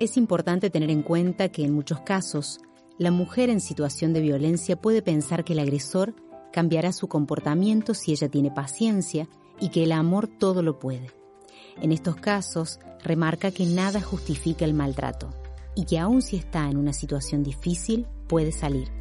Es importante tener en cuenta que en muchos casos, la mujer en situación de violencia puede pensar que el agresor cambiará su comportamiento si ella tiene paciencia y que el amor todo lo puede. En estos casos, remarca que nada justifica el maltrato y que aun si está en una situación difícil, puede salir.